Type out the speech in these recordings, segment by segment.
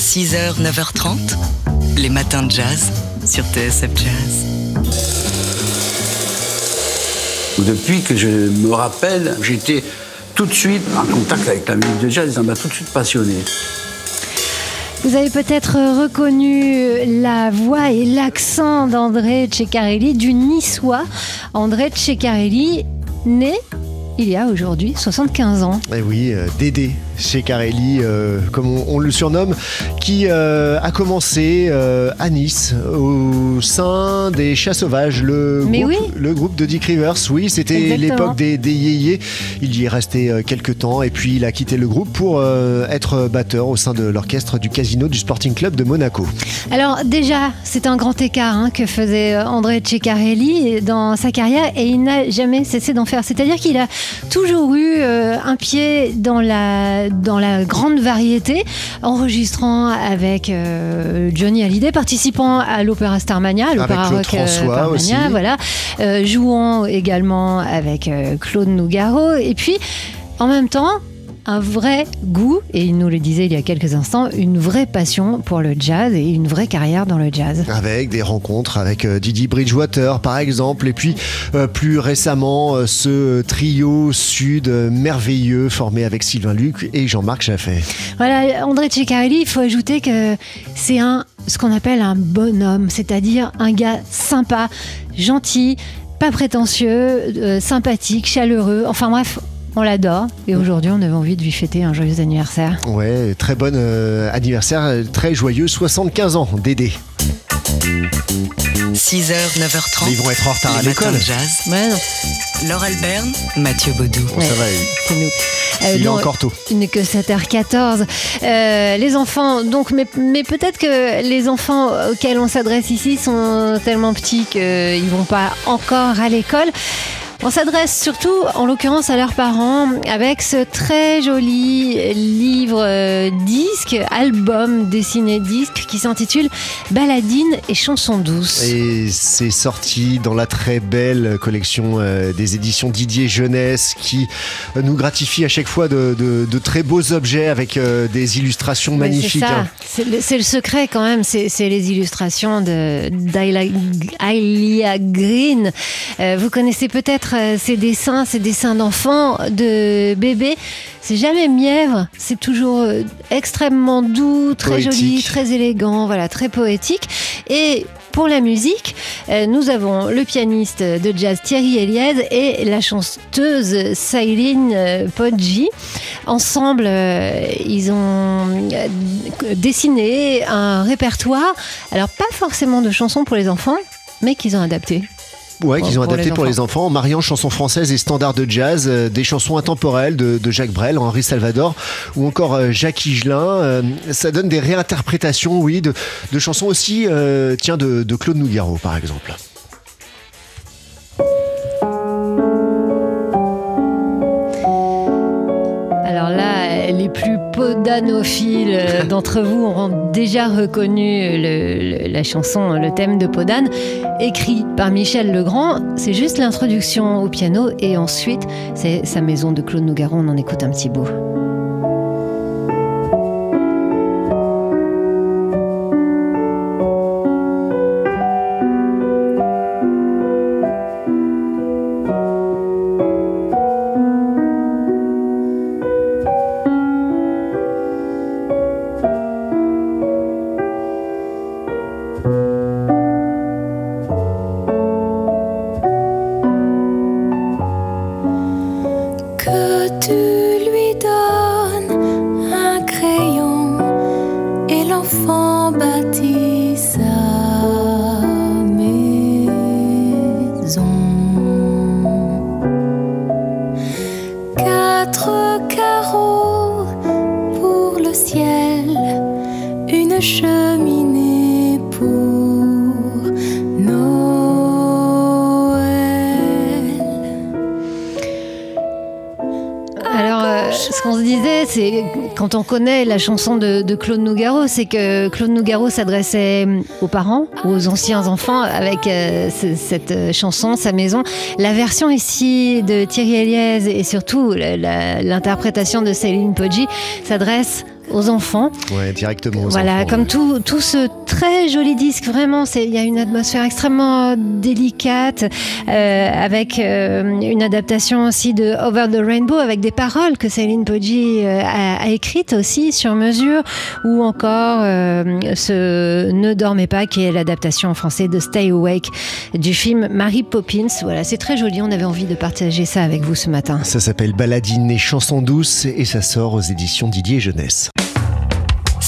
6h, 9h30, les matins de jazz sur TSF Jazz. Depuis que je me rappelle, j'étais tout de suite en contact avec la musique de jazz, ça m'a tout de suite passionné. Vous avez peut-être reconnu la voix et l'accent d'André Ceccarelli, du niçois. André Ceccarelli, né il y a aujourd'hui 75 ans. Et oui, euh, Dédé chez Carelli, euh, comme on, le surnomme, qui euh, a commencé euh, à Nice au sein des Chats Sauvages, le, groupe, le groupe de Dick Rivers. Oui, c'était l'époque des, des yéyés. Il y est resté quelques temps et puis il a quitté le groupe pour être batteur au sein de l'orchestre du Casino du Sporting Club de Monaco. Alors déjà, c'est un grand écart hein, que faisait André Ceccarelli dans sa carrière et il n'a jamais cessé d'en faire. C'est-à-dire qu'il a toujours eu un pied dans la dans la grande variété, enregistrant avec euh, Johnny Hallyday, participant à l'opéra Starmania, l'opéra rock euh, Starmania, voilà, euh, jouant également avec Claude Nougaro, et puis en même temps un vrai goût, et il nous le disait il y a quelques instants, une vraie passion pour le jazz et une vraie carrière dans le jazz. Avec des rencontres avec euh, Didi Bridgewater par exemple, et puis euh, plus récemment euh, ce trio sud merveilleux formé avec Sylvain Luc et Jean-Marc Chaffet. Voilà, André Ceccarelli, il faut ajouter que c'est un ce qu'on appelle un bonhomme, c'est-à-dire un gars sympa, gentil, pas prétentieux, sympathique, chaleureux. Enfin bref, on l'adore et aujourd'hui on avait envie de lui fêter un joyeux anniversaire. Ouais, très bon euh, anniversaire, très joyeux, 75 ans, Dédé. 6h, 9h30. ils vont être en retard à l'école. jazz. Laure Alberne, Mathieu Baudou. ça va, c'est nous. Euh, il est encore tôt. Il n'est que 7h14. Euh, les enfants, donc, mais, mais peut-être que les enfants auxquels on s'adresse ici sont tellement petits qu'ils ne vont pas encore à l'école. On s'adresse surtout, en l'occurrence, à leurs parents avec ce très joli livre euh, disque, album dessiné disque qui s'intitule Baladine et chansons douces. Et c'est sorti dans la très belle collection euh, des éditions Didier Jeunesse qui euh, nous gratifie à chaque fois de, très beaux objets avec des illustrations magnifiques. Hein. C'est le, secret quand même, c'est les illustrations de d'Ailia Green. vous connaissez peut-être euh, ces dessins, ces dessins d'enfants, de bébés. C'est jamais mièvre, c'est toujours euh, extrêmement doux, très joli, très élégant, voilà, très poétique. Et pour la musique, euh, nous avons le pianiste de jazz Thierry Eliade et la chanteuse Céline Poggi. Ensemble, ils ont dessiné un répertoire, alors pas forcément de chansons pour les enfants, mais qu'ils ont adapté. Ouais, qu'ils ont adapté pour les enfants, en mariant chansons françaises et standards de jazz, euh, des chansons intemporelles de, Jacques Brel, Henri Salvador ou encore euh, Jacques Higelin. Euh, ça donne des réinterprétations, oui, de, chansons aussi, tiens, de, de Claude Nougaro, par exemple. Podanophiles euh, d'entre vous auront déjà reconnu la chanson, le thème de Podane, écrit par Michel Legrand. C'est juste l'introduction au piano et ensuite c'est sa maison de Claude Nougaro. On en écoute un petit bout. Cheminée pour Noël. Alors, euh, ce qu'on se disait, c'est quand on connaît la chanson de, Claude Nougaro, c'est que Claude Nougaro s'adressait aux parents, aux anciens enfants, avec euh, cette euh, chanson, sa maison. La version ici de Thierry Eliès et surtout l'interprétation de Céline Poggi s'adresse aux enfants. Ouais, directement aux voilà, comme tout, tout ce très joli disque, vraiment, il y a une atmosphère extrêmement délicate, euh, avec euh, une adaptation aussi de Over the Rainbow, avec des paroles que Céline Poggi euh, a, a, écrites aussi sur mesure, ou encore ce Ne dormez pas, qui est l'adaptation en français de Stay Awake du film Mary Poppins. Voilà, c'est très joli, on avait envie de partager ça avec vous ce matin. Ça s'appelle Baladine et chansons douces et ça sort aux éditions Didier Jeunesse.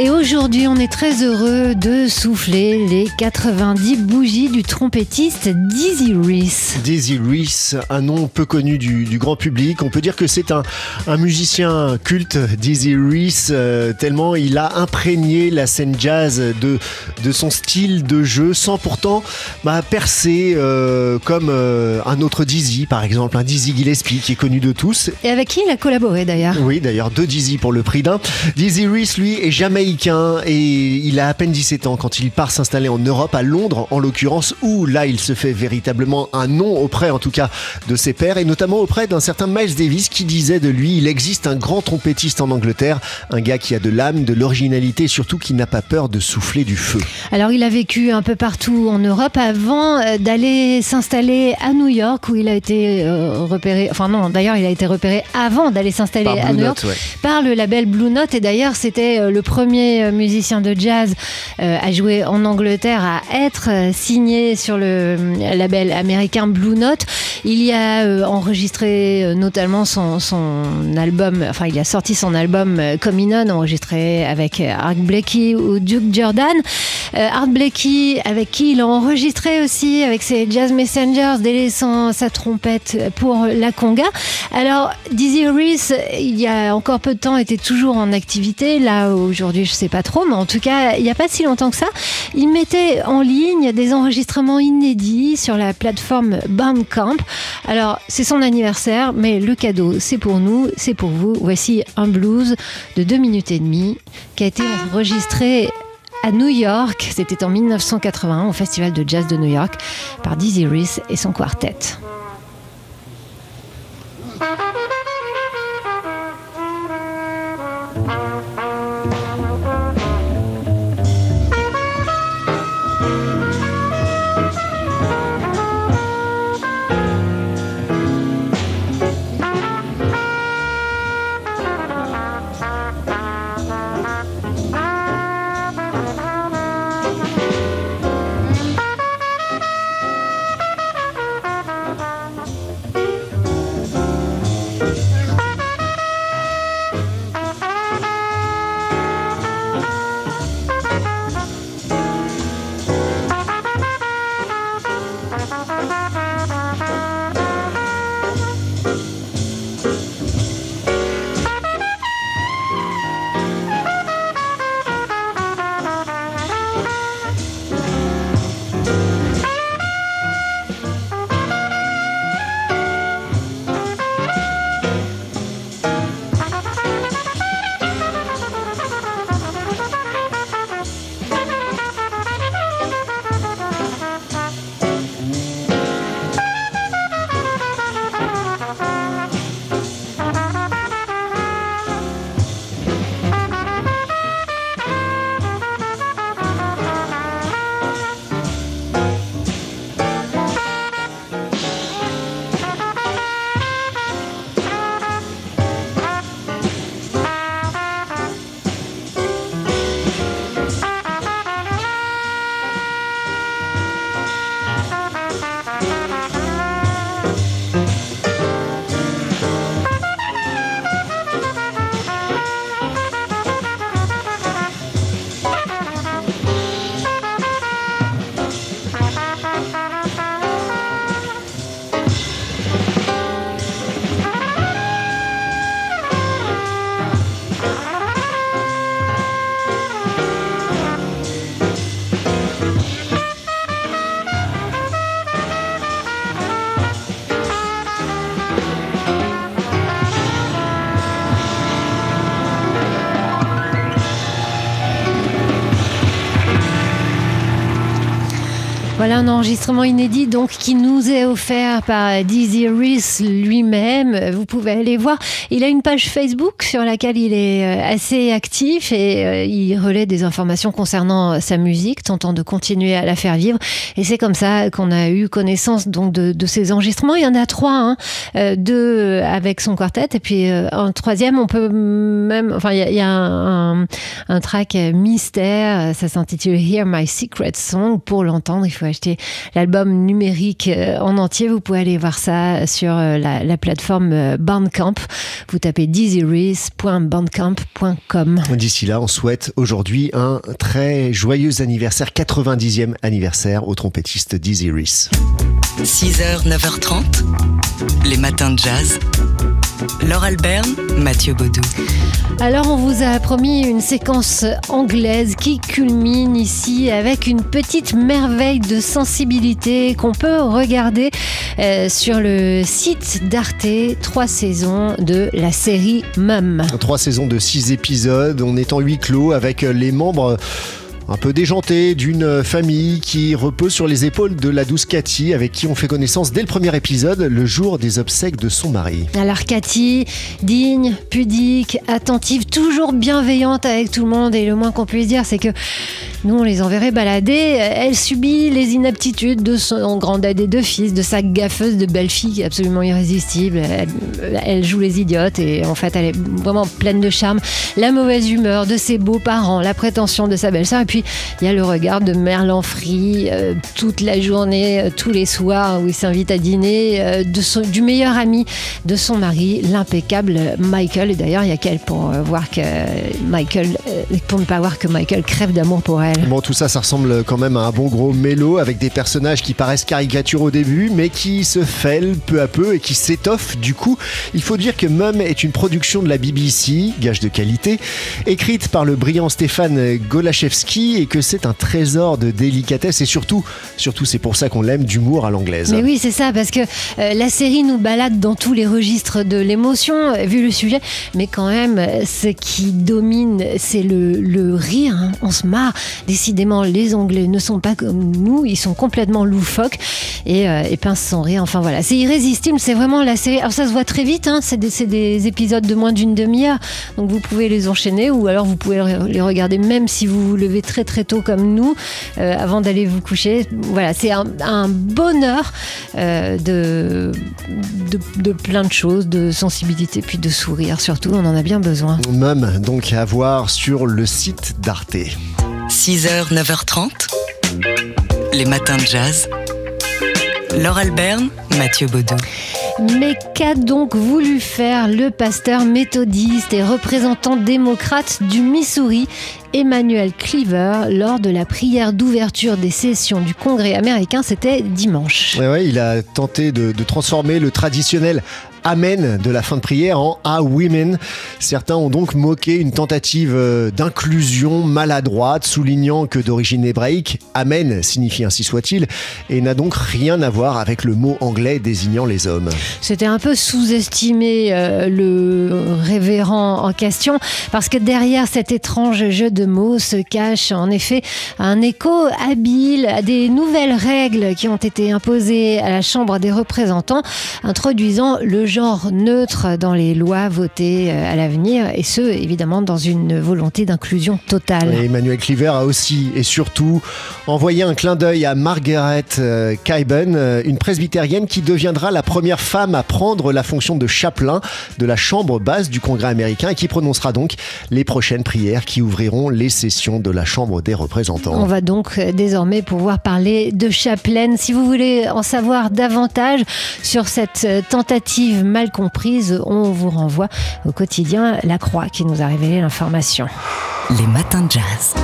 Et aujourd'hui, on est très heureux de souffler les 90 bougies du trompettiste Dizzy Reese. Dizzy Reese, un nom peu connu du, grand public. On peut dire que c'est un, musicien culte, Dizzy Reese, euh, tellement il a imprégné la scène jazz de, de son style de jeu sans pourtant bah, percer euh, comme euh, un autre Dizzy, par exemple, un Dizzy Gillespie qui est connu de tous. Et avec qui il a collaboré d'ailleurs? Oui, d'ailleurs, deux Dizzy pour le prix d'un. Dizzy Reese, lui, est jamais et il a à peine 17 ans quand il part s'installer en Europe, à Londres en l'occurrence, où là il se fait véritablement un nom auprès en tout cas de ses pairs et notamment auprès d'un certain Miles Davis qui disait de lui il existe un grand trompettiste en Angleterre, un gars qui a de l'âme, de l'originalité et surtout qui n'a pas peur de souffler du feu. Alors il a vécu un peu partout en Europe avant euh, d'aller s'installer à New York où il a été euh, repéré, enfin non d'ailleurs il a été repéré avant d'aller s'installer à New York par le label Blue Note et d'ailleurs c'était euh, le premier euh, musicien de jazz euh, à jouer en Angleterre, à être euh, signé sur le label américain Blue Note. Il y a enregistré notamment son, album, enfin il a sorti son album Cominon, enregistré avec Art Blakey ou Duke Jordan. Art Blakey, avec qui il a enregistré aussi avec ses Jazz Messengers, délaissant sa trompette pour la conga. Alors, Dizzy Reese, il y a encore peu de temps, était toujours en activité. Là, aujourd'hui, je sais pas trop, mais en tout cas, il n'y a pas si longtemps que ça, il mettait en ligne des enregistrements inédits sur la plateforme Bandcamp. Alors, c'est son anniversaire, mais le cadeau, c'est pour nous, c'est pour vous. Voici un blues de 2 minutes et demie qui a été enregistré à New York. C'était en 1981 au Festival de Jazz de New York par Dizzy Reese et son quartet. Voilà un enregistrement inédit donc qui nous est offert par Dizzy Reese lui-même. Vous pouvez aller voir. Il a une page Facebook sur laquelle il est euh, assez actif et euh, il relaie des informations concernant sa musique, tentant de continuer à la faire vivre. Et c'est comme ça qu'on a eu connaissance donc de, de, ces enregistrements. Il y en a trois, hein. Euh, deux avec son quartet et puis un troisième. On peut même, enfin, il y a, un, un, track mystère. Ça s'intitule Hear My Secret Song. Pour l'entendre, il faut acheter l'album numérique euh, en entier. Vous pouvez aller voir ça sur euh, la, plateforme euh, Bandcamp. Vous tapez dizzyreese.bandcamp.com. D'ici là, on souhaite aujourd'hui un très joyeux anniversaire, 90e anniversaire au trompettiste Dizzy Reese. 6h, 9h30, les matins de jazz. Laure Albert, Mathieu Baudou. Alors on vous a promis une séquence anglaise qui culmine ici avec une petite merveille de sensibilité qu'on peut regarder euh, sur le site d'Arte, trois saisons de la série Mum. Trois saisons de six épisodes, on est en huis clos avec les membres un peu déjanté d'une famille qui repose sur les épaules de la douce Cathy avec qui on fait connaissance dès le premier épisode, le jour des obsèques de son mari. Alors Cathy, digne, pudique, attentive, toujours bienveillante avec tout le monde. Et le moins qu'on puisse dire c'est que nous on les enverrait balader, elle subit les inaptitudes de son grand et deux fils, de sa gaffeuse de belle-fille absolument irrésistible, elle, joue les idiotes et en fait elle est vraiment pleine de charme, la mauvaise humeur de ses beaux-parents, la prétention de sa belle-sœur et puis il y a le regard de Merlan Free euh, toute la journée, euh, tous les soirs où il s'invite à dîner, euh, du meilleur ami de son mari, l'impeccable Michael. Et d'ailleurs, il y a qu'elle pour voir que Michael, pour ne pas voir que Michael crève d'amour pour elle. Bon, tout ça, ça ressemble quand même à un bon gros mélo avec des personnages qui paraissent caricatures au début, mais qui se fêlent peu à peu et qui s'étoffent. Du coup, il faut dire que Mum est une production de la BBC, gage de qualité, écrite par le brillant Stéphane Golachevski et que c'est un trésor de délicatesse et surtout, surtout c'est pour ça qu'on l'aime, d'humour à l'anglaise. Mais oui, c'est ça, parce que euh, la série nous balade dans tous les registres de l'émotion, euh, vu le sujet, mais quand même, ce qui domine, c'est le, rire. Hein. On se marre. Décidément, les Anglais ne sont pas comme nous, ils sont complètement loufoques et, euh, et pincent sans rire. Enfin voilà, c'est irrésistible, c'est vraiment la série. Alors ça se voit très vite, hein. c'est des, des, épisodes de moins d'une demi-heure, donc vous pouvez les enchaîner ou alors vous pouvez les regarder même si vous vous levez très très tôt comme nous, euh, avant d'aller vous coucher. Voilà, c'est un, bonheur euh, de, de, plein de choses, de sensibilité, puis de sourire surtout, on en a bien besoin. Même donc à voir sur le site d'Arte. 6h, 9h30, les matins de jazz. Laure Alberne, Mathieu Baudou. Mais qu'a donc voulu faire le pasteur méthodiste et représentant démocrate du Missouri, Emmanuel Cleaver, lors de la prière d'ouverture des sessions du Congrès américain? C'était dimanche. Ouais, il a tenté de transformer le traditionnel Amen de la fin de prière en A Women. Certains ont donc moqué une tentative euh, d'inclusion maladroite, soulignant que d'origine hébraïque, Amen signifie ainsi soit-il, et n'a donc rien à voir avec le mot anglais désignant les hommes. C'était un peu sous-estimé euh, le révérend en question, parce que derrière cet étrange jeu de mots se cache en effet un écho habile des nouvelles règles qui ont été imposées à la Chambre des représentants, introduisant le genre neutre dans les lois votées euh, à l'avenir, et ce, évidemment, dans une volonté d'inclusion totale. Emmanuel Cleaver a aussi et surtout envoyé un clin d'œil à Margaret euh, Kaiben, euh, une presbytérienne qui deviendra la première femme à prendre la fonction de chapelain de la chambre basse du Congrès américain et qui prononcera donc les prochaines prières qui ouvriront les sessions de la Chambre des représentants. On va donc désormais pouvoir parler de chapelaine. Si vous voulez en savoir davantage sur cette tentative mal comprise, on vous renvoie au quotidien La Croix qui nous a révélé l'information. Les matins de jazz.